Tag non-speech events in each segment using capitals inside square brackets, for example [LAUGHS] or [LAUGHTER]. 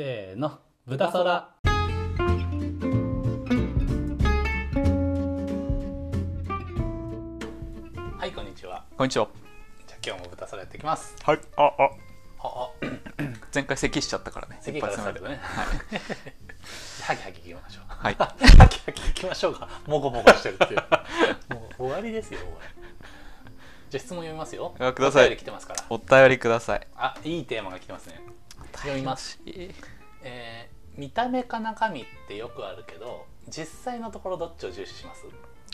せーの豚そらはいこんにちは。こんにちは。じゃあ今日も豚そらやっていきます。はい。あ、あ、ああ。[COUGHS] 前回咳しちゃったからね。次から。スタートね。[LAUGHS] ハキハキいきましょう。はい。ハキハキいきましょうか。もごもごしてるっていう。[LAUGHS] もう終わりですよこれ。じゃあ質問読みますよ。あください。お便り来てますから。お便りください。あいいテーマが来てますね読みます。えー見た目か中身ってよくあるけど実際のところどっちを重視します？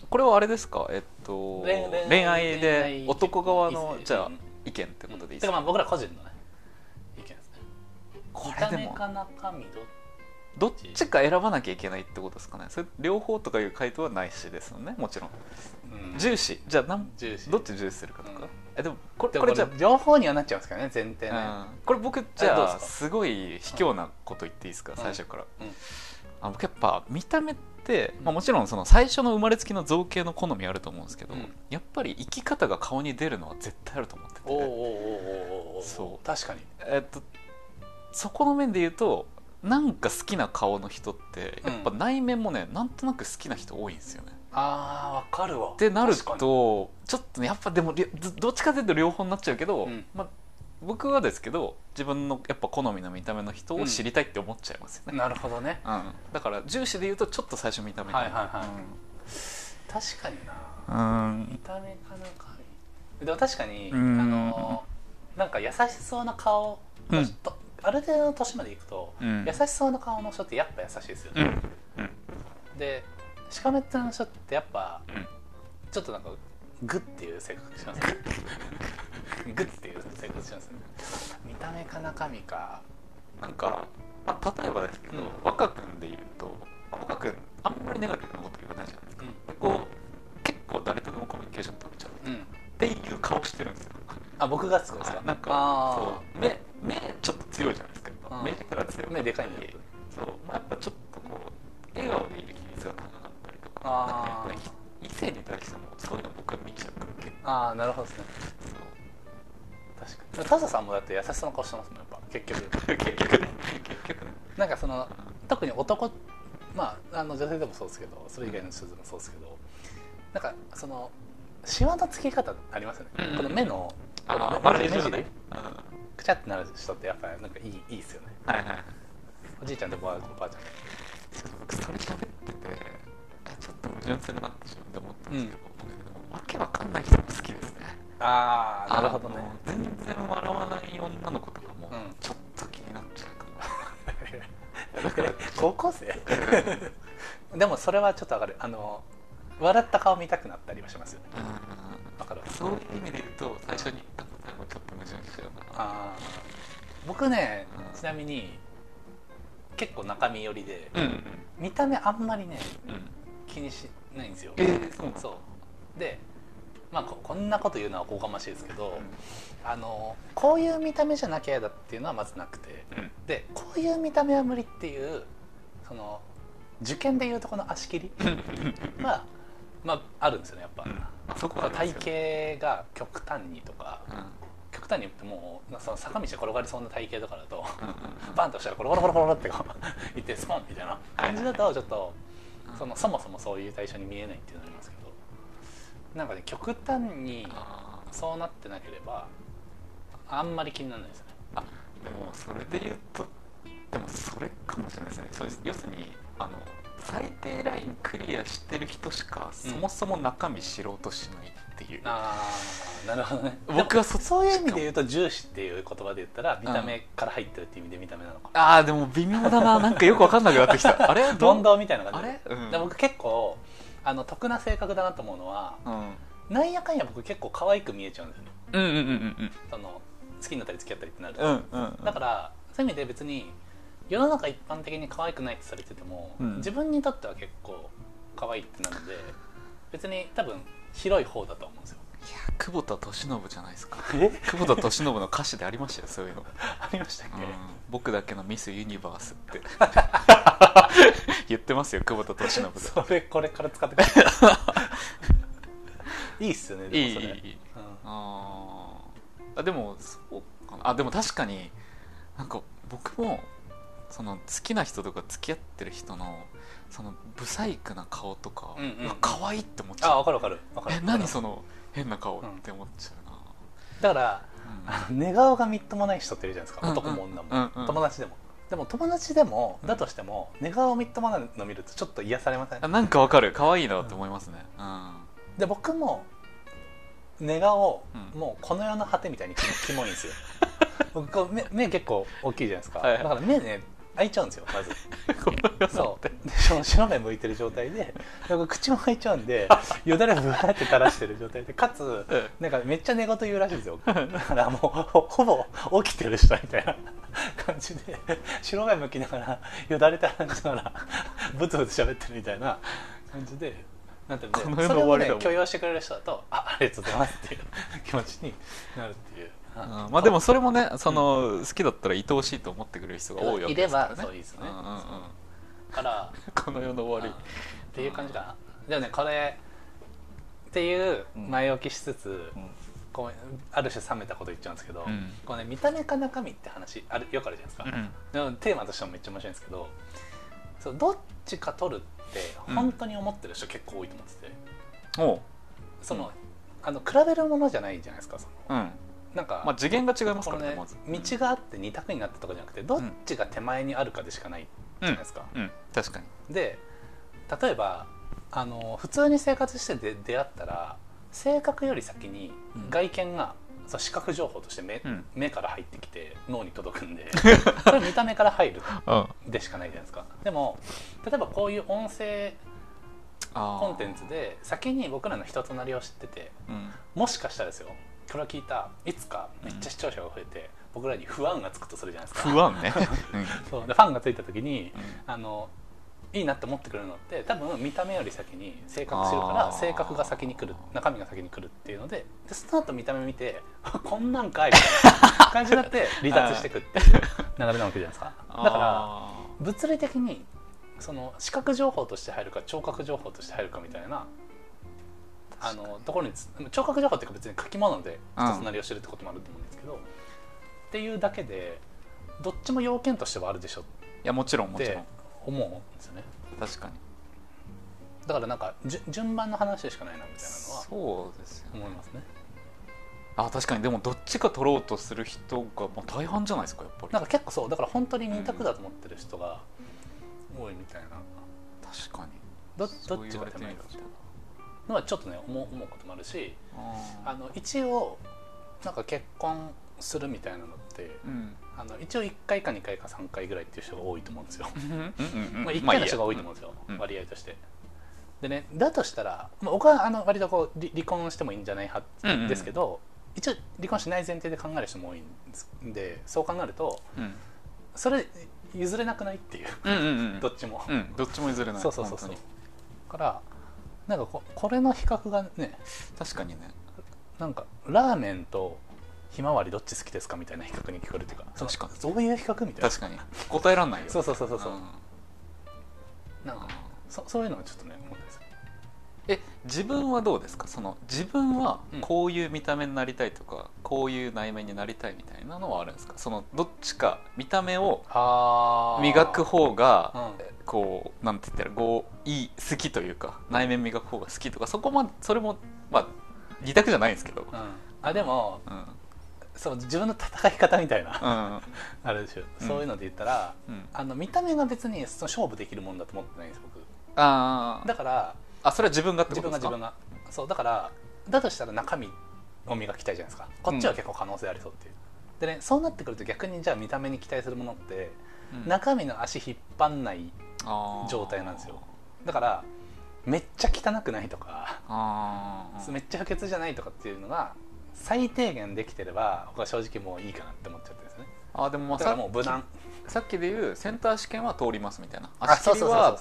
これはあれですか？えっと、恋愛恋で愛男側のじゃあうん。意見ってことでいいですか？まあ僕ら個人のね意見ですね。こ見たれでも、目か中身どどっちか選ばなきゃいけないってことですかね。それ両方とかいう回答はないしですよね。もちろん。うん。重視。じゃあなん、重視。どっち重視するかとか。うん。え、でも、これ、これじゃあ、両方にはなっちゃいますからね前提ね、うん。これ僕じゃあすごい卑怯なこと言っていいですか、ん。最初から、うん。あ僕やっぱ見た目って、まあ、もちろんその最初の生まれつきの造形の好みあると思うんですけど、うん。やっぱり生き方が顔に出るのは絶対あると思ってて。おおおおおおおそう。確かに。えっとそこの面で言うとなんか好きな顔の人ってやっぱ内面もね、なんとなく好きな人多いんですよね。あーわかるわ。ってなるとちょっとねやっぱでもどどっちかというと両方になっちゃうけど、うん。まあ、僕はですけど自分のやっぱ好みの見た目の人を知りたいって思っちゃいますよね、なるほどね。うん。だから重視で言うとちょっと最初見た目かな。はいはいはい。確かにな。うん、うん見た目か中身でも確かに、うん。あのなんか優しそうな顔の人、ある程度の年までいくと、うん。優しそうな顔の人ってやっぱ優しいですよね、うん。でしかめっ面の人ってやっぱうん。ちょっとなんかグッっていう性格しますね。[LAUGHS] グッっていう性格しますね。見た目か中身か。なんか、まあ、例えばですけど、うん。若君で言うと若君あんまりネガティブなこと言わないじゃないですか、うこう結構誰とでもコミュニケーション取れちゃう。ん、うん、っていう顔してるんですよ。あ僕がですか？なんかあそう。目強いじゃないですか。やっぱうん。目から強い。目でかいんだよそう、まあ、やっぱちょっとこう笑顔でいる比率が高かったりとかなんかやっぱり異性に対してもそういうの僕は見ちゃうから結構。ああなるほどですね。確かに。タサさんもだって優しそうな顔してますもんやっぱ。結局。[LAUGHS] 結局ね。結局ね。なんかその特に男まああの女性でもそうですけどそれ以外の人でもそうですけどなんかそのシワのつき方ありますよね、うんこの目のこのあ目尻くちゃってなる人ってやっぱりなんかいいいいですよね。はいはいおじいちゃんとおばあおばあちゃんちょっと僕それ喋っててあちょっと矛盾するなって自分で思ったんですけど、僕でもわけわかんない人も好きですね。ああなるほどね。全然笑わない女の子とかもうん。ちょっと気になっちゃうかも、高校生？[LAUGHS] でもそれはちょっとわかる。あの笑った顔見たくなったりはしますよね。うん。わかるそういう意味で言うと最初にあー。僕ねうんちなみに結構中身寄りで、うんうん見た目あんまりねうん。気にしないんですよ。えー、そうでまあここんなこと言うのはおこがましいですけど、あのこういう見た目じゃなきゃ嫌だっていうのはまずなくてうん。でこういう見た目は無理っていうその受験でいうとこの足切りは、まあ、あるんですよねやっぱ、あそこは体型が極端にとかうん極端に言ってもうその坂道転がりそうな体型とかだとバンとしたらコロコロコロコロってこう行ってスポンみたいな感じだとちょっとうんそのそもそもそういう対象に見えないっていうのがありますけどなんかね極端にそうなってなければあんまり気にならないですよね。あでもそれで言うとでもそれかもしれないですね。そうです。要するにあの最低ラインクリアしてる人しかそもそも中身知ろうとしないっていう、ああなるほどね。[LAUGHS] 僕はそそういう意味で言うと重視っていう言葉で言ったら見た目から入ってるっていう意味で見た目なのかな、ああでも微妙だな。[LAUGHS] なんかよくわかんなくなってきた。[LAUGHS] あれ？ど問答みたいな感じ。であれ？うん。で僕結構あの得な性格だなと思うのはうん。なんやかんや僕結構可愛く見えちゃうんですよね。うんうんうんうんその好きになったり付き合ったりってなると、うんうんうん。だからそういう意味で別に世の中一般的に可愛くないってされてても、うん。自分にとっては結構可愛いってなるので別に多分広い方だと思うんですよ。いや久保田利伸じゃないですか。[LAUGHS] え？久保田利伸の歌詞でありましたよそういうの、[LAUGHS] ありましたっけ、うん。僕だけのミスユニバースって。[LAUGHS] 言ってますよ久保田利伸で。それこれから使ってくるい。いっすよねでいいもそれ。いいいい。うん。あー。あでもそうかな。あでも確かになんか僕もその好きな人とか付き合ってる人のそのブサイクな顔とか、うんうん可愛いって思っちゃう。あ分かる分かる。分かる。え何その変な顔って思っちゃうな、だからうん。寝顔がみっともない人っているじゃないですか、うんうん男も女も、うんうん友達でも。でも友達でもだとしても寝顔みっともないの見るとちょっと癒されません？あなんかわかる。可愛いなって思いますね。うん。で僕も寝顔、うん。もうこの世の果てみたいにキモいんですよ。[LAUGHS] 僕目目結構大きいじゃないですか、はいはい。だから目ね開いちゃうんですよまず。[LAUGHS] そう。でその白目向いてる状態で僕口も開いちゃうんで [LAUGHS] よだれぶわーって垂らしてる状態でかつうんなんかめっちゃ寝言言うらしいんですよ。だからもうほほぼ起きてる人みたいな [LAUGHS] 感じで白目向きながらよだれ垂らしながらブツブツ喋ってるみたいな感じでなんていうのこの世それをね許容してくれる人だとあありがとうございますっていう気持ちになるっていう、うんまあでもそれもねその、好きだったら愛おしいと思ってくれる人が多いわけですからね。いればそうですねんうん。うんからこの世の終わり。っていう感じかな。じゃあねこれっていう前置きしつつ、うん。こうある種冷めたこと言っちゃうんですけど、うん。こうね、見た目か中身って話あるよくあるじゃないですか、うん。テーマとしてもめっちゃ面白いんですけどそうどっちか取るって本当に思ってる人結構多いと思ってて、おう。そのあの比べるものじゃないじゃないですかその。うんなんか、まあ次元が違いますからねまず。道があって二択になったとかじゃなくてどっちが手前にあるかでしかないじゃないですか、うん。確かに。で例えばあの普通に生活してで出会ったら性格より先にうん。外見が、そう視覚情報として目,、うん。目から入ってきて脳に届くんで [LAUGHS] それ見た目から入るうん。でしかないじゃないですか。でも例えばこういう音声コンテンツで先に僕らの人となりを知っててうん。もしかしたらですよこれを聞いたいつかめっちゃ視聴者が増えて、僕らに不安がつくとするじゃないですか。不安ね。[LAUGHS] そう。でファンがついた時にうん。あのいいなって思ってくれるのって多分見た目より先に性格知るから性格が先に来る中身が先に来るっていうのででその後見た目見てこんなんかい [LAUGHS] みたいな感じになって離脱していくっていう流れなわけじゃないですか。だからあ物理的にその視覚情報として入るか聴覚情報として入るかみたいなあのところにつ聴覚情報っていうか別に書き物でうん。人となりを知るってこともあると思うんですけど、っていうだけでどっちも要件としてはあるでしょーいやもちろんもちろん。思うんですよね。確かに。だからなんかじゅ順番の話でしかないなみたいなのはそうですよね。思いますね。あ確かに。でもどっちか取ろうとする人がまあ大半じゃないですかやっぱり。なんか結構そう。だから本当に二択だと思ってる人が多いみたいな。確かに。どどっちが手前か。っていうのはちょっとね思う思うこともあるしああの一応なんか結婚するみたいなのってうん。あの一応1回か2回か3回ぐらいっていう人が多いと思うんですよ、うん。[LAUGHS] うんうん。まあ、1回の人が多いと思うんですよ、うん。割合として。でねだとしたら、まあ、僕はあの割とこう離離婚してもいいんじゃない派うんうんですけど、一応離婚しない前提で考える人も多いんでそう考えるとうん。それ譲れなくないっていう。うんうんうん。[LAUGHS] どっちも、うん。どっちも譲れない。そうそうそうそう。本からなんかここれの比較がね確かにねなんかラーメンとひまわりどっち好きですかみたいな比較に聞こえるっていうか確かに。そういう比較みたいな。確かに。答えらんないよそうそうそうそうそう、ん。なんかそそういうのはちょっとねえ自分はどうですか？その自分はうん。こういう見た目になりたいとか、こういう内面になりたいみたいなのはあるんですか？そのどっちか見た目をあ磨く方がうん。こうなんて言ったらこういい好きというか内面磨く方が好きとかそこまそれもまあ二択じゃないんですけど。うん。あでもうん。そう自分の戦い方みたいな。うん。[LAUGHS] あるでしょ、うん。そういうので言ったらうん。あの見た目が別にその勝負できるもんだと思ってないんです僕。あー。だからあそれは自分がって自ことですか？分が自分が。そうだからだとしたら中身を磨きたいじゃないですか。こっちは結構可能性ありそうっていう、でねそうなってくると逆にじゃあ見た目に期待するものってうん。中身の足引っ張んない状態なんですよ。だからめっちゃ汚くないとかめっちゃ不潔じゃないとかっていうのが最低限できてれば僕は正直もういいかなって思っちゃってるんですね。あーでもまあだかもう無難。さっきで言うセンター試験は通りますみたいな。あ足切りは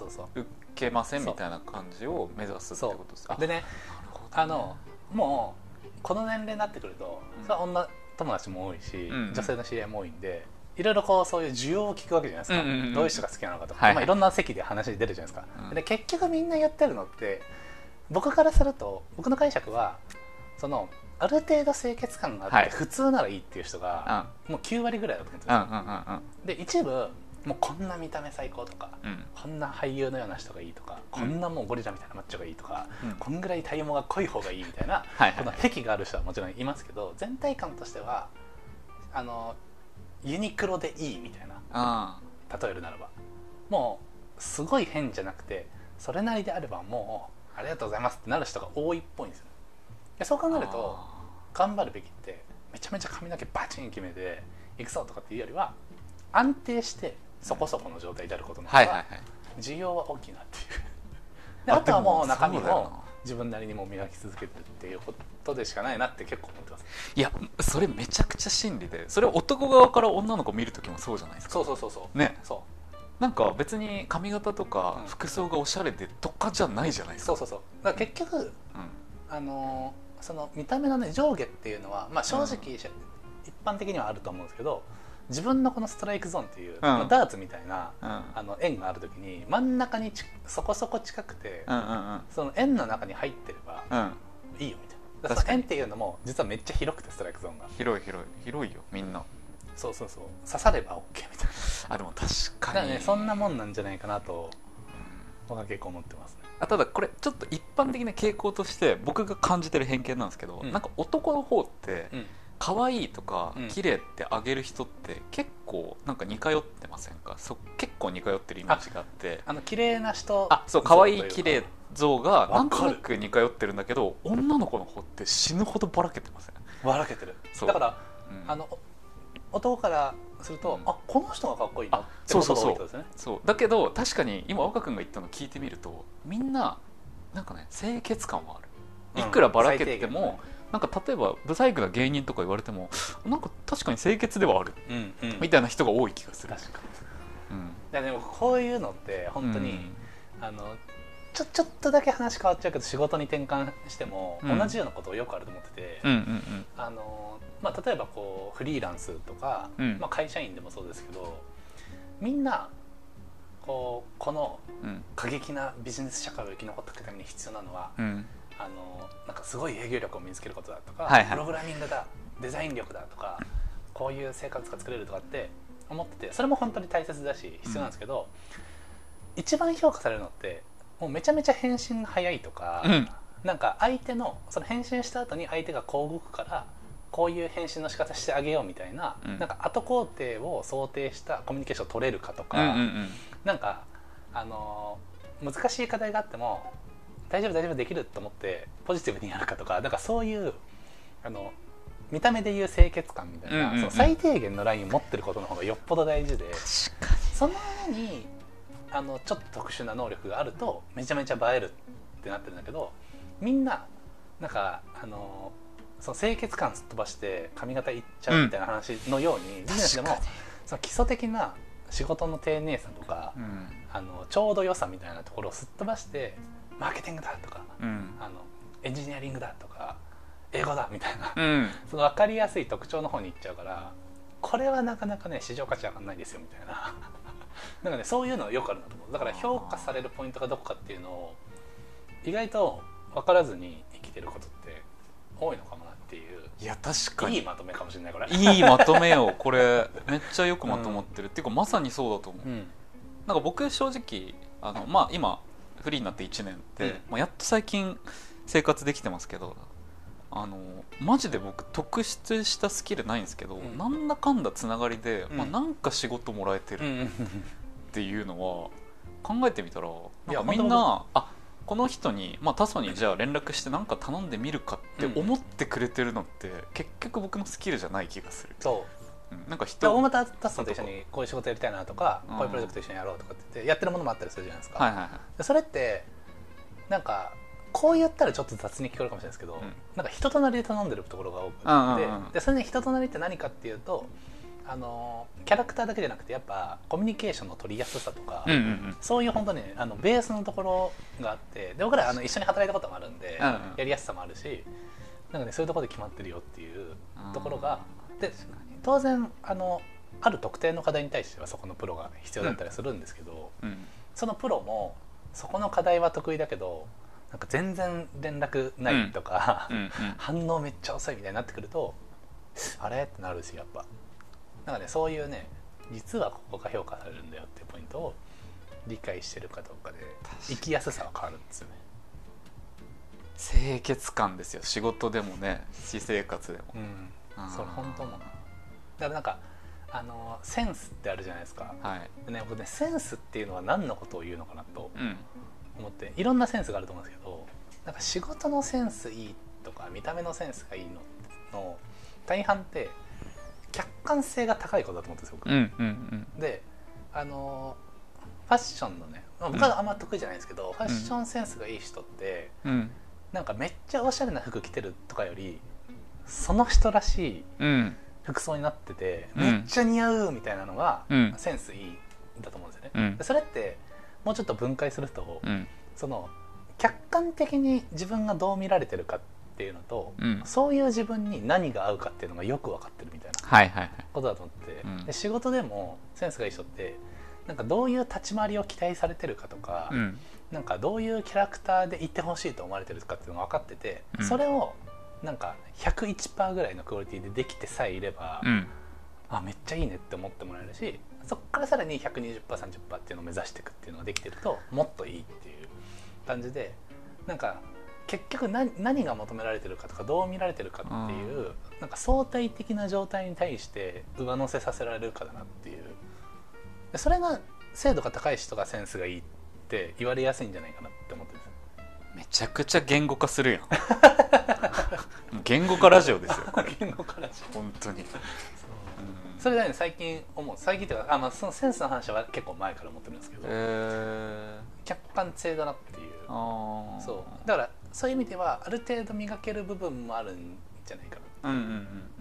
けませんみたいな感じを目指すってことですでねあのもうこの年齢になってくると、うん。女友達も多いし、うん。うん女性の知り合いも多いんでいろいろこうそういう需要を聞くわけじゃないですか、うんうんうん。どういう人が好きなのかとか、はいはい。まあ、いろんな席で話出るじゃないですか、うん。で結局みんなやってるのって僕からすると僕の解釈はそのある程度清潔感があって、はい。普通ならいいっていう人が、もう9割ぐらいだと思うんですよ、うんうんうんうん。で一部もうこんな見た目最高とかうん。こんな俳優のような人がいいとか、こんなもうゴリラみたいなマッチョがいいとか、うん。こんぐらい体毛が濃い方がいいみたいなはいはいこの癖がある人はもちろんいますけど全体感としてはあのユニクロでいいみたいなあ例えるならば。もうすごい変じゃなくてそれなりであればもうありがとうございますってなる人が多いっぽいんですよね。でそう考あえると頑張るべきってめちゃめちゃ髪の毛バチン決めていくぞとかっていうよりは安定してそこそこの状態であることの方が需要は大きいなっていう。でああとはもう中身そうだよな。も自分なりにもう磨き続けてるっていうことでしかないなって結構思ってます。いやそれめちゃくちゃ真理でそれ男側から女の子見る時もそうじゃないですか。そうそうそうそう。ね。そなんか別に髪型とかうん。服装がおしゃれでとかじゃないじゃないうですか。そうそうそう。だから結局うん。あのーその見た目のね上下っていうのは、まあ、正直、一般的にはあると思うんですけど自分のこのストライクゾーンっていう、まあダーツみたいなうん。あの円がある時に真ん中にちそこそこ近くて、うんうんその円の中に入ってればうん。うんいいよみたいな。円っていうのも実はめっちゃ広くてストライクゾーンが。広い広い。広いよみんな。そうそうそう。刺されば OK みたいあでも確かに。からねそんなもんなんじゃないかなと僕は結構思ってますね。あただこれちょっと一般的な傾向として僕が感じてる偏見なんですけど、うん。なんか男の方ってうん可愛いとかうん。綺麗ってあげる人って結構なんか似通ってませんか？そ結構似通ってるイメージがあって。あの綺麗な人。あそう可愛い綺麗像がなんとなく似通ってるんだけど女の子の方って死ぬほどばらけてません、ばらけてる。そう。だからうん。あのお男からすると、うん。あこの人がかっこいいなあってことが多いってことですね。そう。だけど確かに今若君が言ったの聞いてみるとみんななんかね清潔感はある。いくらばらけても、なんか例えばブサイクな芸人とか言われてもなんか確かに清潔ではあるうんうん。みたいな人が多い気がする、確かにうん。いやでもこういうのって本当に、うん。あのちょちょっとだけ話変わっちゃうけど仕事に転換しても、うん。同じようなことをよくあると思ってて、うんうんあのまあ、例えばこうフリーランスとか、うん。まあ、会社員でもそうですけどみんなこうこのうんうん。過激なビジネス社会を生き残っていくために必要なのはうんあのなんかすごい営業力を身につけることだとか、はいはい。プログラミングだデザイン力だとかこういう生活が作れるとかって思っててそれも本当に大切だし必要なんですけど、一番評価されるのってもうめちゃめちゃ返信が早いとか、うん。なんか相手のその返信した後に相手がこう動くからこういう返信の仕方してあげようみたいな,、うん。なんか後工程を想定したコミュニケーションを取れるかとか、うんうん。なんかあのー難しい課題があっても大丈夫大丈夫できると思ってポジティブにやるかとかなんかそういうあの見た目でいう清潔感みたいな、うんうんうん。その最低限のラインを持ってることの方がよっぽど大事で確かその上にあのちょっと特殊な能力があるとめちゃめちゃ映えるってなってるんだけどみんななんかあのその清潔感すっ飛ばして髪型いっちゃうみたいな話のように、ビジネスでもその基礎的な仕事の丁寧さとか、にうん。あのちょうど良さみたいなところをすっ飛ばしてマーケティングだとかうん。あのエンジニアリングだとか英語だみたいな、うん。[LAUGHS] その分かりやすい特徴の方に行っちゃうからこれはなかなかね市場価値上がんないですよみたいな。[LAUGHS] なんかねそういうのよくあるなと思う。だから評価されるポイントがどこかっていうのを意外と分からずに生きてることって多いのかもなっていう。いや確かに。いいまとめかもしれないこれ。[LAUGHS] いいまとめよ。うこれめっちゃよくまとまってる、っていうかまさにそうだと思う、うん。なんか僕正直あのまあ今フリーになって1年で、うん。まあ、やっと最近生活できてますけどあのマジで僕特出したスキルないんですけど、うん。なんだかんだつながりで、うん。まあ、なんか仕事もらえてるっていうのは考えてみたらいやなんかみんなあこの人に、まあ、タソにじゃあ連絡して何か頼んでみるかって思ってくれてるのって、結局僕のスキルじゃない気がする、そううん。なんか人はい俣達さんと一緒にこういう仕事やりたいなとかうん。こういうプロジェクト一緒にやろうとかって言ってやってるものもあったりするじゃないですか、はいはいでそれってなんかこう言ったらちょっと雑に聞こえるかもしれないですけど、ん。なんか人となりで頼んでるところが多くうんうんて、うん。でそれで人となりって何かっていうとあのキャラクターだけじゃなくてやっぱコミュニケーションの取りやすさとか、うんうんうん。そういう本当ねあのベースのところがあってで僕らあの一緒に働いたこともあるんで、うんうん。やりやすさもあるしなんかねそういうところで決まってるよっていうところがで当然あのある特定の課題に対してはそこのプロが必要だったりするんですけど、うん。そのプロもそこの課題は得意だけどなんか全然連絡ないとか、うんうん [LAUGHS] 反応めっちゃ遅いみたいになってくるとあれ？ってなるしやっぱ。なんかねそういうね実はここが評価されるんだよっていうポイントを理解してるかどうかで生きやすさは変わるんですよね。清潔感ですよ。仕事でもね私生活でも、うん。それ本当思うだからなんかあのセンスってあるじゃないですか、はい。ね、僕ねセンスっていうのは何のことを言うのかなとうん。思っていろんなセンスがあると思うんですけどなんか仕事のセンスいいとか見た目のセンスがいいのの大半って客観性が高いことだと思ってるんですよ僕、うんうんうん。であのファッションのね、まあ、僕はあんま得意じゃないんですけど、ファッションセンスがいい人ってうん。なんかめっちゃおしゃれな服着てるとかよりその人らしいうん服装になってて、うん。めっちゃ似合うみたいなのが、うん。センスいいんだと思うんですよね。うん。でそれってもうちょっと分解すると、うん。その客観的に自分がどう見られてるかっていうのと、うん。そういう自分に何が合うかっていうのがよく分かってるみたいなはいはいはい。ことだと思って、うん。で仕事でもセンスがいい人ってなんかどういう立ち回りを期待されてるかとか、うん。なんかどういうキャラクターでいてほしいと思われてるかっていうのが分かってて、うん。それをなんか101%ぐらいのクオリティでできてさえいれば、うん。あめっちゃいいねって思ってもらえるしそこからさらに 120%30% っていうのを目指していくっていうのができてるともっといいっていう感じでなんか結局何何が求められてるかとかどう見られてるかっていう、なんか相対的な状態に対して上乗せさせられるかだなっていう。でそれが精度が高い人がセンスがいいって言われやすいんじゃないかなって思ってるんですめちゃくちゃ言語化するやん [LAUGHS] 言語化ラジオですよ。こ [LAUGHS] れ言語からし本当に、それだね最近思う最近っていうかあ、まあ、そのセンスの話は結構前から思ってるんですけど、え客観性だなっていう。そう。だからそういう意味ではある程度磨ける部分もあるんじゃないかな。うんうんうん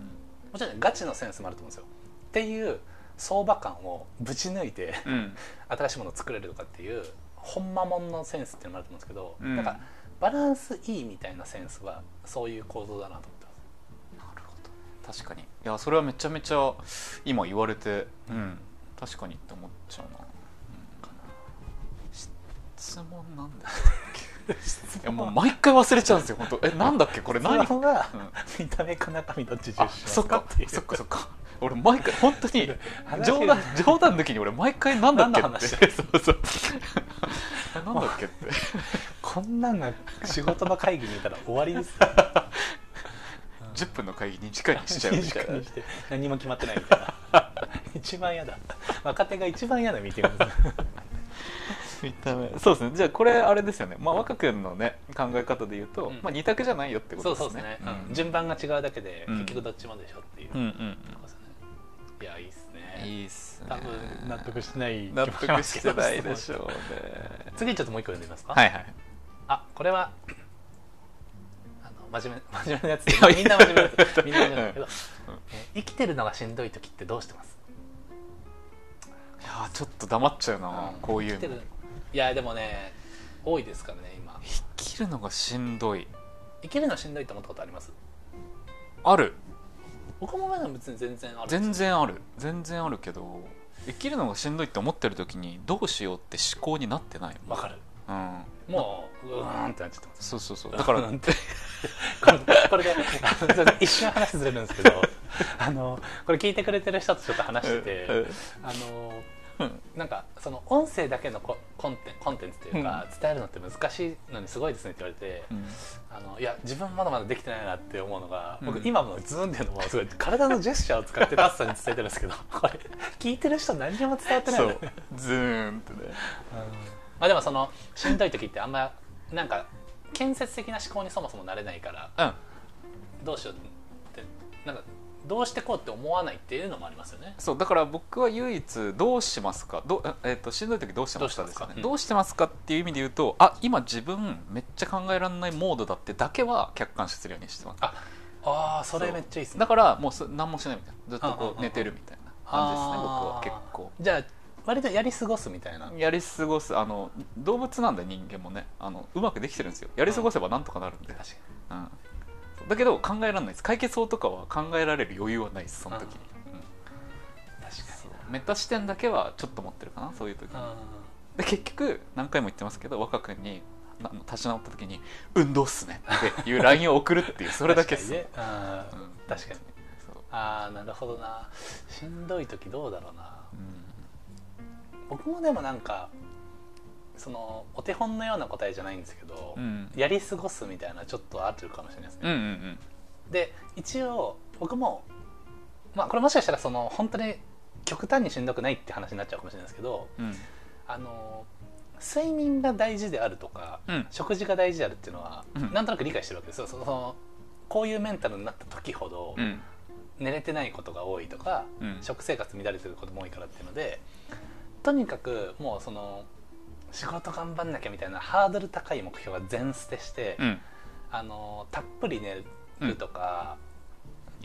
もちろんガチのセンスもあると思うんですよ。っていう相場感をぶち抜いてうんうん。新しいものを作れるとかっていうほんまもんのセンスっていうのもあると思うんですけど、うん。なんかバランスいいみたいなセンスはそういう構造だなと思ってます。なるほど。確かにいやそれはめちゃめちゃ今言われてうん確かにって思っちゃうな、うん。質問なんだっけ？いやもう毎回忘れちゃうんですよ本当。えなんだっけ？これ何？質問がうん。見た目か中身どっち重視あしまそっかすか。っていう。そっかそっか俺毎回本当に話冗談冗談抜きに俺毎回なんだっけって。そうそう。えなんだっけって。こんなんが仕事の会議にいたら終わりです10 [LAUGHS] 分の会議2時間にしちゃうみたいな。にして何も決まってないみたいな。一番嫌だ。若手が一番嫌なミーティングです。見た目。そうですね。じゃあこれあれですよね、まあ、若君のね考え方で言うと、うん。まあ、二択じゃないよってことそうですね。そうですね、うん。順番が違うだけで、うん。結局どっちもでしょっていう。うんうんとこですねいやいいっすね。いいっすね。多分納得してない納得してないでょしょうね。次ちょっともう一個読んでみますか？はいはい。あこれはあの真面目 [LAUGHS] 真面目なやつ。みんな真面目なやつ。みんな真面目だけど、うん。えー生きてるのがしんどい時ってどうしてます？いやーちょっと黙っちゃうな、うん。こういうの。生きてるいやでもね多いですからね今。生きるのがしんどい。生きるのしんどいと思ったことあります？ある僕も別に全然ある。全然ある。全然あるけど生きるのがしんどいって思ってる時にどうしようって思考になってない。わかる。うん。もううーんってなっちゃってます。そうそうそう。[LAUGHS] だからこれこれで一瞬話ずれるんですけどあのこれ聞いてくれてる人とちょっと話してあのうんなんかその音声だけのココンテンコンテンツというか、伝えるのって難しいのにすごいですねって言われて、うん。あのいや自分まだまだできてないなって思うのが、僕うん。今もズーンっていうのもすごい体のジェスチャーを使ってタスさんに伝えてるんですけど [LAUGHS] これ聞いてる人何にも伝わってないね。ズーンってね。うん。まあでもそのしんどい時ってあんまなんか建設的な思考にそもそもなれないからうん。どうしようってなんかどうしてこうって思わないっていうのもありますよね。そうだから僕は唯一どうしますか？どう、えっとしんどい時どうしてますかどうしてますか？うん。ですよねどうしてますかっていう意味で言うとあ今自分めっちゃ考えられないモードだってだけは客観視するようにしてます。ああーそれめっちゃいいですね。だからもうそ何もしないみたいな。ずっとうんうんうんこう寝てるみたいな感じですね僕は結構。じゃあ割とやり過ごすみたいな。やり過ごすあの動物なんで人間もねあのうまくできてるんですよ。やり過ごせばなんとかなるんで、確かうんだけど考えられないです。解決法とかは考えられる余裕はないですその時。に、うん。に確かそう。メタ視点だけはちょっと持ってるかなそういう時ににで結局何回も言ってますけど若君にな立ち直った時に「運動っすね」っていう LINE を送るっていう [LAUGHS] それだけっす。確かにね。うん。確かに。ああなるほどな。しんどい時どうだろうな。うん。僕もでもなんかそのお手本のような答えじゃないんですけど、うん。やり過ごすみたいなちょっとあるかもしれないですね、うんうんで一応僕もまあこれもしかしたらその本当に極端にしんどくないって話になっちゃうかもしれないですけどうん。あの睡眠が大事であるとか、うん。食事が大事であるっていうのは、うん。なんとなく理解してるわけですよ。そのこういうメンタルになった時ほど、うん。寝れてないことが多いとか、うん。食生活乱れてることも多いからっていうのでとにかくもうその仕事頑張んなきゃみたいなハードル高い目標は全捨てして、うん。あのたっぷり寝るとか、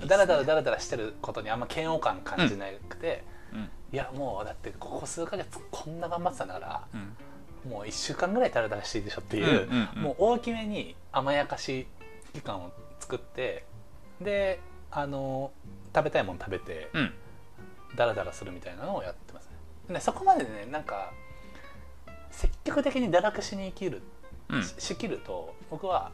うん。だらだらだらだらしてることにあんま嫌悪感感じなくて、うん。いやもうだってここ数ヶ月こんな頑張ってたんだからうん。もう1週間ぐらいだらだらしていいでしょっていう,、うんうんうん。もう大きめに甘やかし期間を作ってであの食べたいもの食べてうん。ダラダラするみたいなのをやってますね。でそこまでねなんか積極的に堕落しに生きる、うん。ししきると僕は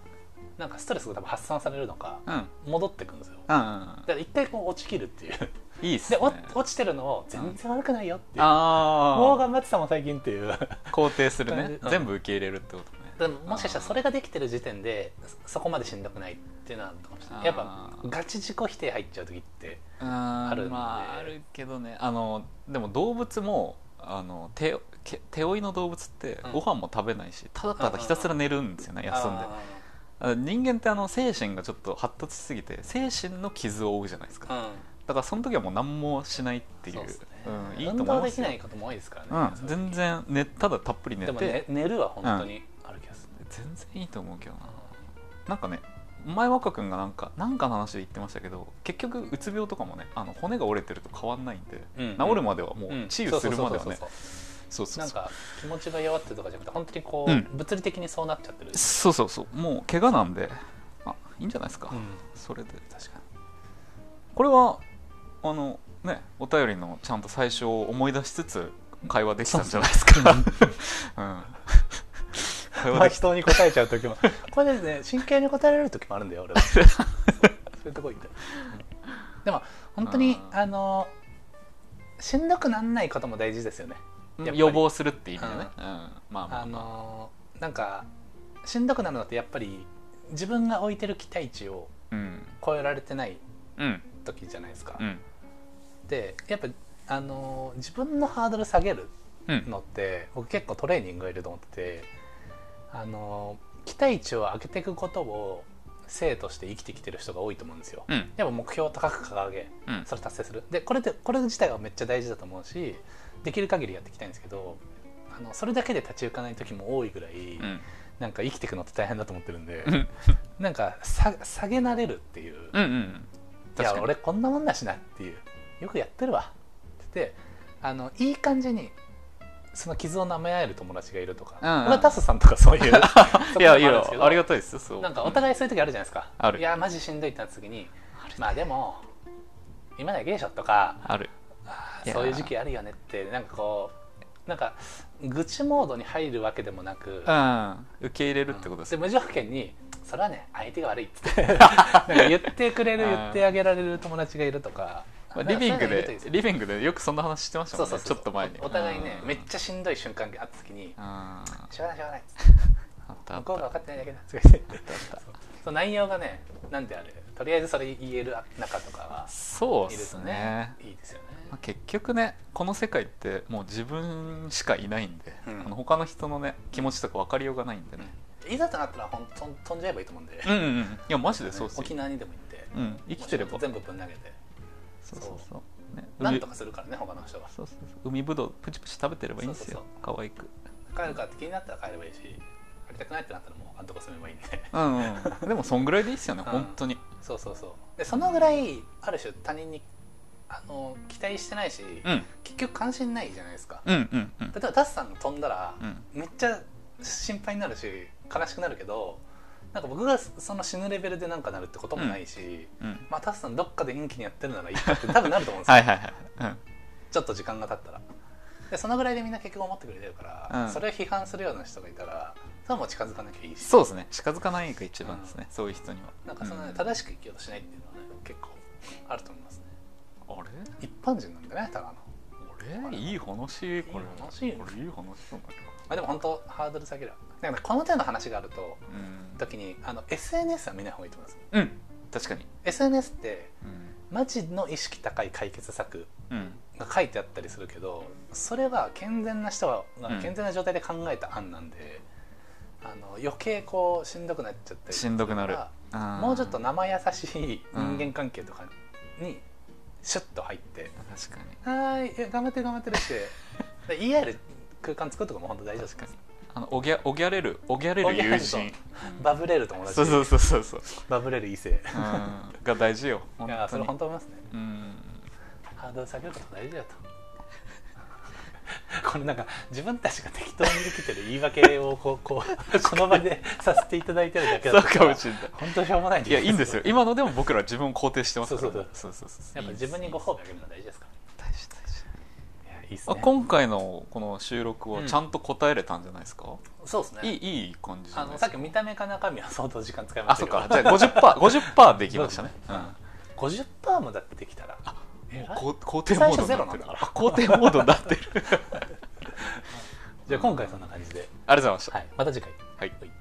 なんかストレスが多分発散されるのかうん。戻ってくるんですよ。うんだから一回こう落ちきるっていうでいいっすね。お落ちてるのを全然悪くないよっていう、ああもう頑張ってたもん最近っていう。肯定するね。[LAUGHS] うん。全部受け入れるってことね。でももしかしたらそれができてる時点でそそこまでしんどくないっていうのはあるかもしれないやっぱガチ自己否定入っちゃう時ってああるんで。まああるけどね。あのでも動物もあの手け手負いの動物ってうん。ご飯も食べないし、ただただひたすら寝るんですよね、休んで。人間ってあの精神がちょっと発達しすぎて精神の傷を負うじゃないですか、ーうん。だからその時はもう何もしないっていう。ね。うん、いいと思いますよ。ないことも多いですからね、うん、全然寝ただたっぷり寝て、でも、ね、寝るは本当にある気がする、全然いいと思うけどな。なんかね前若君がなんかなんかの話で言ってましたけど結局うつ病とかもねあの骨が折れてると変わんないんで、うん治るまではもううん。治癒するまではねそうそうそうそうそうそうそう。なんか気持ちが弱ってるとかじゃなくて本当にこう、うん。物理的にそうなっちゃってる、そうそうそう。もう怪我なんであいいんじゃないですか、うん。それで確かこれはあのねお便りのちゃんと最初を思い出しつつ会話できたんじゃないですか、[LAUGHS] うん、[LAUGHS] まあ、話でき人に答えちゃう時も。これでね真剣に答えられる時もあるんだよ俺は。[LAUGHS] そういうとこ行って、うん。でも本当にああのしんどくなんないことも大事ですよね予防するっていう意味でね、うん。まあまあ、まあ、あのなんかしんどくなるのってやっぱり自分が置いてる期待値をうん。超えられてないうん。時じゃないですか、うん。でやっぱあの自分のハードル下げるうん。のって僕結構トレーニングがいると思っててあの期待値を上げていくことを性として生きてきてる人が多いと思うんですよ、うん。やっぱ目標を高く掲げうん。それ達成する。でこれでこれ自体はめっちゃ大事だと思うしできる限りやっていきたいんですけどあのそれだけで立ち行かない時も多いぐらい、うん。なんか生きていくのって大変だと思ってるんで、うん。なんかさ下げなれるっていう、うんうん。いや俺こんなもんだしなっていうよくやってるわって言ってあのいい感じにその傷を舐め合える友達がいるとか、うんうん。俺はタスさんとかそういう [LAUGHS] いやいやありがたいですよそう。なんかお互いそういう時あるじゃないですか、ある。いやマジしんどいってなった時にまあでも今だけでしょとかあるそういう時期あるよねってなんかこうなんか愚痴モードに入るわけでもなく、うん。受け入れるってことですで無条件にそれはね相手が悪いっつって [LAUGHS] なんか言ってくれるうん。言ってあげられる友達がいるとか。まあリビングでリビングでよくそんな話してましたもんそうそうちょっと前に。おお互いねうん。めっちゃしんどい瞬間があった時にあ「しょうがないしょうがない」向こうが分かってないだけだ」とか言って。あったその内容がねなんであれ？とりあえずそれ言える仲とかはそうっすね。ねいいですよね。まあ結局ねこの世界ってもう自分しかいないんで、うん。あの他の人のね気持ちとか分かりようがないんでね、いざとなったらほんとん飛んじゃえばいいと思うんで、うんうんうん。いやマジでそうっすよ。沖縄にでも行って、うん生きてれば。全部ぶん投げて。そうそうそう。ねなんとかするからね他の人がそうそうそう。海ぶどうプチプチ食べてればいいんですよ。そ可愛く。帰るかって気になったら帰ればいいし。帰りたくないってなったらもうあんとこ住めばいいんで。うんうん。でもそんぐらいでいいっすよねうん。本当に。そうそうそう。でそのぐらいある種他人にあの期待してないし、うん。結局関心ないじゃないですか、うんうんうん。例えばタスさんが飛んだら、うん。めっちゃ心配になるし悲しくなるけどなんか僕がその死ぬレベルでなんかなるってこともないし、うん。まあタスさんどっかで元気にやってるならいいかって多分なると思うんですよ、はいはいはい。うん。ちょっと時間が経ったら。でそのぐらいでみんな結局思ってくれてるから、うん。それを批判するような人がいたらそれはもう近づかなきゃいいし。そうですね。近づかないが一番ですね、そういう人には。なんかその、ねうん。正しく生きようとしないっていうのはね結構あると思いますね。あれ？一般人なんだねただの。あえー、いい話？これ。話。これいい話ないかまあでも本当ハードル下げる。だからこの手の話があるとうん。時にあの SNS は見ない方がいいと思います。うん。確かに。SNS ってうん。マジの意識高い解決策うん。が書いてあったりするけどそれは健全な人はうん。健全な状態で考えた案なんで、あの余計こうしんどくなっちゃったりしんどくなる。もうちょっと生優しい人間関係とかにシュッと入って。確かに「はーい頑張って頑張ってる」って。[LAUGHS] で言い合える空間作るとかも本当大事です。確かにあのおぎゃおぎゃれるおぎゃれる友人。バブれる友達。そうそうそうそうそう。バブれる異性。うん。が大事よ。いやそれ本当当思いますね。うん。ハードル下げること大事だとこれなんか自分たちが適当にできてる言い訳をこう [LAUGHS] こうこの場でさせていただいてるだけそうだとかもしれない。本当にしょうもないんいやいいんですよ。今のでも僕ら自分を肯定してますから。そうそうそう。そうやっぱ自分にご褒美あげるのは大事ですか大事大事。らいやいいっすあね今回のこの収録うんはちゃんと答えれたんじゃないですか、そうですね。いいいい感じあのさっき見た目か中身は相当時間使いまあそしたけど。っか。じゃあ 50%, 50できましたね。[LAUGHS] そうですね。50%もだってできたら。うん、偉い。もうこう肯定モードになってる。肯定モードになってるじゃあ今回そんな感じで、ありがとうございました、はい、また次回。はい。はい